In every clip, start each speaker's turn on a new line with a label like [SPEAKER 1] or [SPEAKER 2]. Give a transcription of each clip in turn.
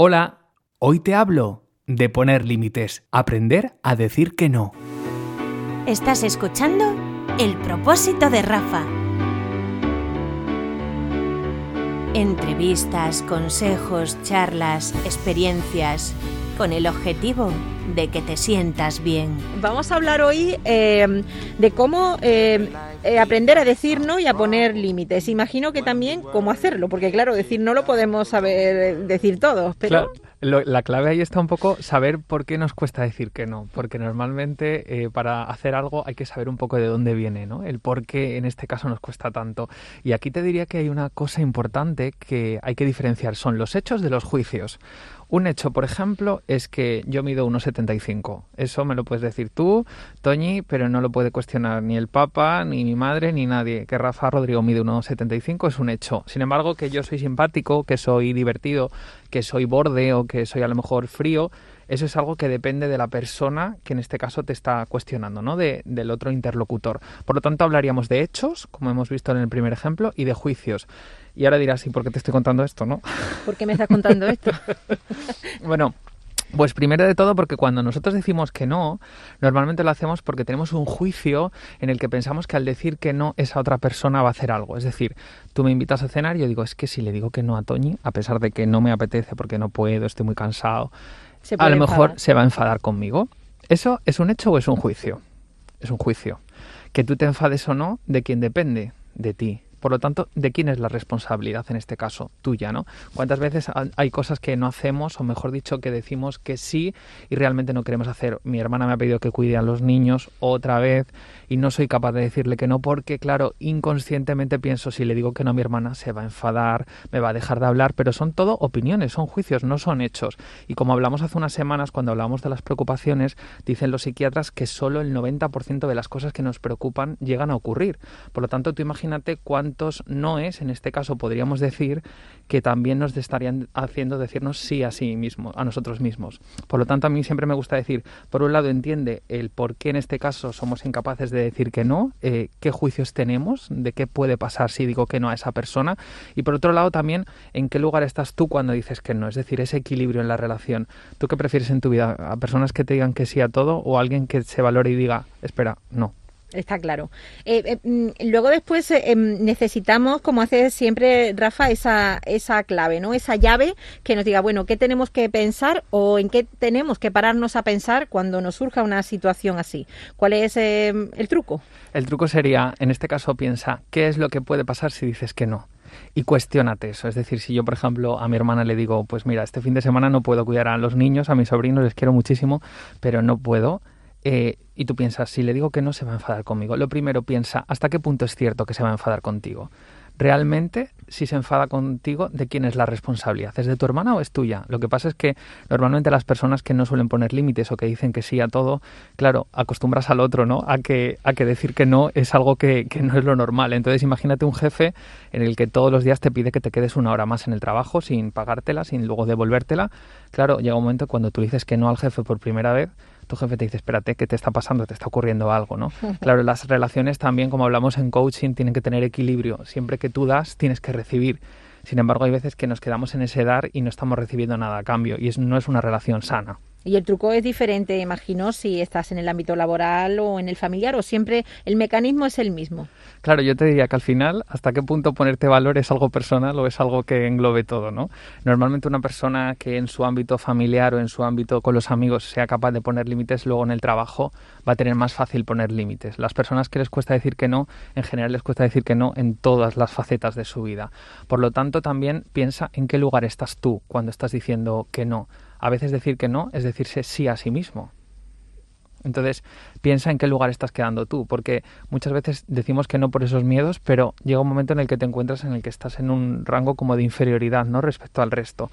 [SPEAKER 1] Hola, hoy te hablo de poner límites, aprender a decir que no.
[SPEAKER 2] Estás escuchando El propósito de Rafa. Entrevistas, consejos, charlas, experiencias, con el objetivo de que te sientas bien.
[SPEAKER 3] Vamos a hablar hoy eh, de cómo eh, eh, aprender a decir no y a poner límites. Imagino que también cómo hacerlo, porque claro, decir no lo podemos saber decir todos, pero
[SPEAKER 4] la clave ahí está un poco saber por qué nos cuesta decir que no, porque normalmente eh, para hacer algo hay que saber un poco de dónde viene, ¿no? El por qué en este caso nos cuesta tanto. Y aquí te diría que hay una cosa importante que hay que diferenciar, son los hechos de los juicios. Un hecho, por ejemplo, es que yo mido 1,75. Eso me lo puedes decir tú, Toñi, pero no lo puede cuestionar ni el Papa, ni mi madre, ni nadie. Que Rafa Rodrigo mide 1,75 es un hecho. Sin embargo, que yo soy simpático, que soy divertido, que soy borde o que soy a lo mejor frío, eso es algo que depende de la persona que en este caso te está cuestionando, ¿no? De, del otro interlocutor. Por lo tanto, hablaríamos de hechos, como hemos visto en el primer ejemplo, y de juicios. Y ahora dirás, ¿y por qué te estoy contando esto, no?
[SPEAKER 3] ¿Por qué me estás contando esto?
[SPEAKER 4] bueno, pues primero de todo porque cuando nosotros decimos que no, normalmente lo hacemos porque tenemos un juicio en el que pensamos que al decir que no esa otra persona va a hacer algo. Es decir, tú me invitas a cenar y yo digo, es que si le digo que no a Toñi, a pesar de que no me apetece porque no puedo, estoy muy cansado, a lo mejor se va a enfadar conmigo. ¿Eso es un hecho o es un juicio? Es un juicio. Que tú te enfades o no, de quién depende, de ti. Por lo tanto, ¿de quién es la responsabilidad en este caso? Tuya, ¿no? ¿Cuántas veces hay cosas que no hacemos, o mejor dicho, que decimos que sí y realmente no queremos hacer? Mi hermana me ha pedido que cuide a los niños otra vez y no soy capaz de decirle que no porque, claro, inconscientemente pienso, si le digo que no mi hermana, se va a enfadar, me va a dejar de hablar, pero son todo opiniones, son juicios, no son hechos. Y como hablamos hace unas semanas, cuando hablamos de las preocupaciones, dicen los psiquiatras que solo el 90% de las cosas que nos preocupan llegan a ocurrir. Por lo tanto, tú imagínate cuánto no es, en este caso podríamos decir, que también nos estarían haciendo decirnos sí a sí mismos, a nosotros mismos. Por lo tanto, a mí siempre me gusta decir, por un lado, entiende el por qué en este caso somos incapaces de decir que no, eh, qué juicios tenemos, de qué puede pasar si digo que no a esa persona, y por otro lado también, en qué lugar estás tú cuando dices que no, es decir, ese equilibrio en la relación. ¿Tú qué prefieres en tu vida? ¿A personas que te digan que sí a todo o alguien que se valore y diga, espera, no?
[SPEAKER 3] Está claro. Eh, eh, mm, luego después eh, em, necesitamos, como hace siempre Rafa, esa, esa clave, ¿no? Esa llave que nos diga, bueno, ¿qué tenemos que pensar o en qué tenemos que pararnos a pensar cuando nos surja una situación así? ¿Cuál es em, el truco?
[SPEAKER 4] El truco sería, en este caso, piensa, ¿qué es lo que puede pasar si dices que no? y cuestionate eso. Es decir, si yo, por ejemplo, a mi hermana le digo, pues mira, este fin de semana no puedo cuidar a los niños, a mis sobrinos les quiero muchísimo, pero no puedo, eh, y tú piensas, si le digo que no, se va a enfadar conmigo. Lo primero piensa, ¿hasta qué punto es cierto que se va a enfadar contigo? realmente si se enfada contigo, ¿de quién es la responsabilidad? ¿Es de tu hermana o es tuya? Lo que pasa es que normalmente las personas que no suelen poner límites o que dicen que sí a todo, claro, acostumbras al otro, ¿no? A que, a que decir que no es algo que, que no es lo normal. Entonces imagínate un jefe en el que todos los días te pide que te quedes una hora más en el trabajo sin pagártela, sin luego devolvértela. Claro, llega un momento cuando tú dices que no al jefe por primera vez, tu jefe te dice, espérate, ¿qué te está pasando? Te está ocurriendo algo, ¿no? Claro, las relaciones también, como hablamos en coaching, tienen que tener equilibrio. Siempre que tú das, tienes que recibir. Sin embargo, hay veces que nos quedamos en ese dar y no estamos recibiendo nada a cambio y es, no es una relación sana.
[SPEAKER 3] Y el truco es diferente, imagino, si estás en el ámbito laboral o en el familiar, o siempre el mecanismo es el mismo.
[SPEAKER 4] Claro, yo te diría que al final, ¿hasta qué punto ponerte valor es algo personal o es algo que englobe todo, no? Normalmente una persona que en su ámbito familiar o en su ámbito con los amigos sea capaz de poner límites, luego en el trabajo va a tener más fácil poner límites. Las personas que les cuesta decir que no, en general les cuesta decir que no en todas las facetas de su vida. Por lo tanto, también piensa en qué lugar estás tú cuando estás diciendo que no a veces decir que no es decirse sí a sí mismo. Entonces, piensa en qué lugar estás quedando tú, porque muchas veces decimos que no por esos miedos, pero llega un momento en el que te encuentras en el que estás en un rango como de inferioridad, ¿no? respecto al resto.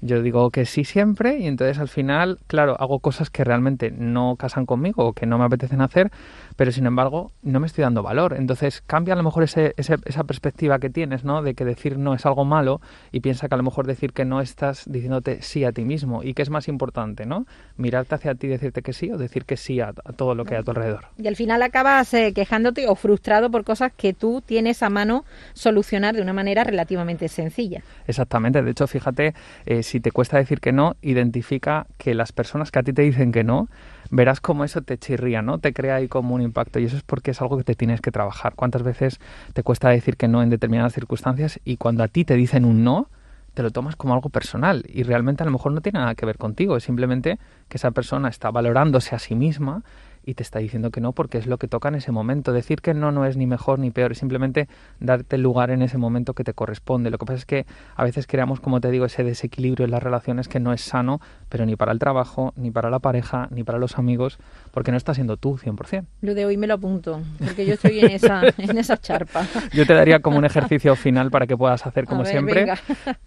[SPEAKER 4] Yo digo que sí siempre y entonces al final, claro, hago cosas que realmente no casan conmigo o que no me apetecen hacer, pero sin embargo no me estoy dando valor. Entonces cambia a lo mejor ese, esa perspectiva que tienes, ¿no? De que decir no es algo malo y piensa que a lo mejor decir que no estás diciéndote sí a ti mismo. ¿Y qué es más importante, ¿no? Mirarte hacia ti y decirte que sí o decir que sí a, todo lo que hay a tu alrededor.
[SPEAKER 3] Y al final acabas eh, quejándote o frustrado por cosas que tú tienes a mano solucionar de una manera relativamente sencilla.
[SPEAKER 4] Exactamente. De hecho, fíjate, eh, si te cuesta decir que no, identifica que las personas que a ti te dicen que no, verás cómo eso te chirría, ¿no? Te crea ahí como un impacto y eso es porque es algo que te tienes que trabajar. ¿Cuántas veces te cuesta decir que no en determinadas circunstancias y cuando a ti te dicen un no, te lo tomas como algo personal y realmente a lo mejor no tiene nada que ver contigo, es simplemente que esa persona está valorándose a sí misma y te está diciendo que no porque es lo que toca en ese momento. Decir que no no es ni mejor ni peor, es simplemente darte el lugar en ese momento que te corresponde. Lo que pasa es que a veces creamos, como te digo, ese desequilibrio en las relaciones que no es sano, pero ni para el trabajo, ni para la pareja, ni para los amigos, porque no estás siendo tú 100%.
[SPEAKER 3] Lo de hoy me lo apunto, porque yo estoy en esa, en esa charpa.
[SPEAKER 4] Yo te daría como un ejercicio final para que puedas hacer como siempre.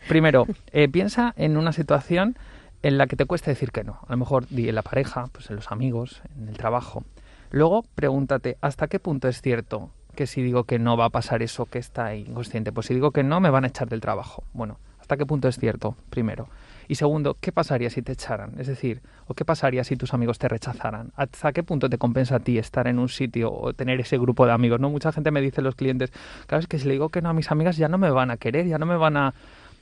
[SPEAKER 4] Primero, eh, piensa en una situación en la que te cuesta decir que no. A lo mejor en la pareja, pues en los amigos, en el trabajo. Luego pregúntate hasta qué punto es cierto que si digo que no va a pasar eso que está inconsciente. Pues si digo que no, me van a echar del trabajo. Bueno, ¿hasta qué punto es cierto? Primero. Y segundo, ¿qué pasaría si te echaran? Es decir, ¿o qué pasaría si tus amigos te rechazaran? ¿Hasta qué punto te compensa a ti estar en un sitio o tener ese grupo de amigos? ¿no? Mucha gente me dice los clientes, claro, es que si le digo que no a mis amigas ya no me van a querer, ya no me van a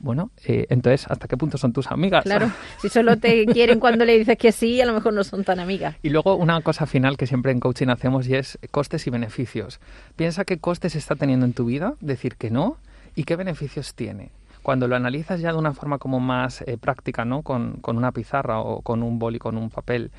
[SPEAKER 4] bueno, eh, entonces, ¿hasta qué punto son tus amigas?
[SPEAKER 3] Claro, si solo te quieren cuando le dices que sí, a lo mejor no son tan amigas.
[SPEAKER 4] Y luego una cosa final que siempre en coaching hacemos y es costes y beneficios. Piensa qué costes está teniendo en tu vida, decir que no, y qué beneficios tiene. Cuando lo analizas ya de una forma como más eh, práctica, ¿no? Con, con, una pizarra o con un boli, con un papel,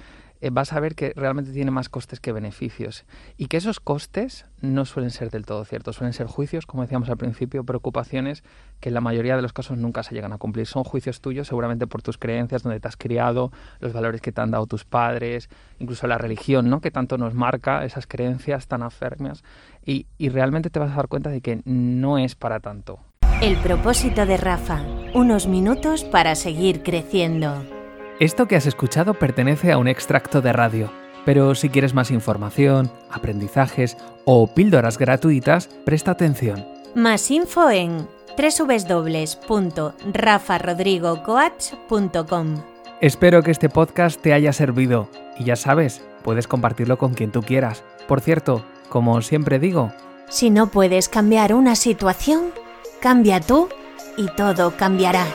[SPEAKER 4] eh, vas a ver que realmente tiene más costes que beneficios y que esos costes no suelen ser del todo ciertos, suelen ser juicios, como decíamos al principio, preocupaciones que en la mayoría de los casos nunca se llegan a cumplir. Son juicios tuyos seguramente por tus creencias, donde te has criado, los valores que te han dado tus padres, incluso la religión, ¿no? que tanto nos marca esas creencias tan afirmas y, y realmente te vas a dar cuenta de que no es para tanto.
[SPEAKER 2] El propósito de Rafa, unos minutos para seguir creciendo.
[SPEAKER 1] Esto que has escuchado pertenece a un extracto de radio, pero si quieres más información, aprendizajes o píldoras gratuitas, presta atención.
[SPEAKER 2] Más info en www.rafarodrigocoach.com.
[SPEAKER 1] Espero que este podcast te haya servido y ya sabes, puedes compartirlo con quien tú quieras. Por cierto, como siempre digo,
[SPEAKER 2] si no puedes cambiar una situación, cambia tú y todo cambiará.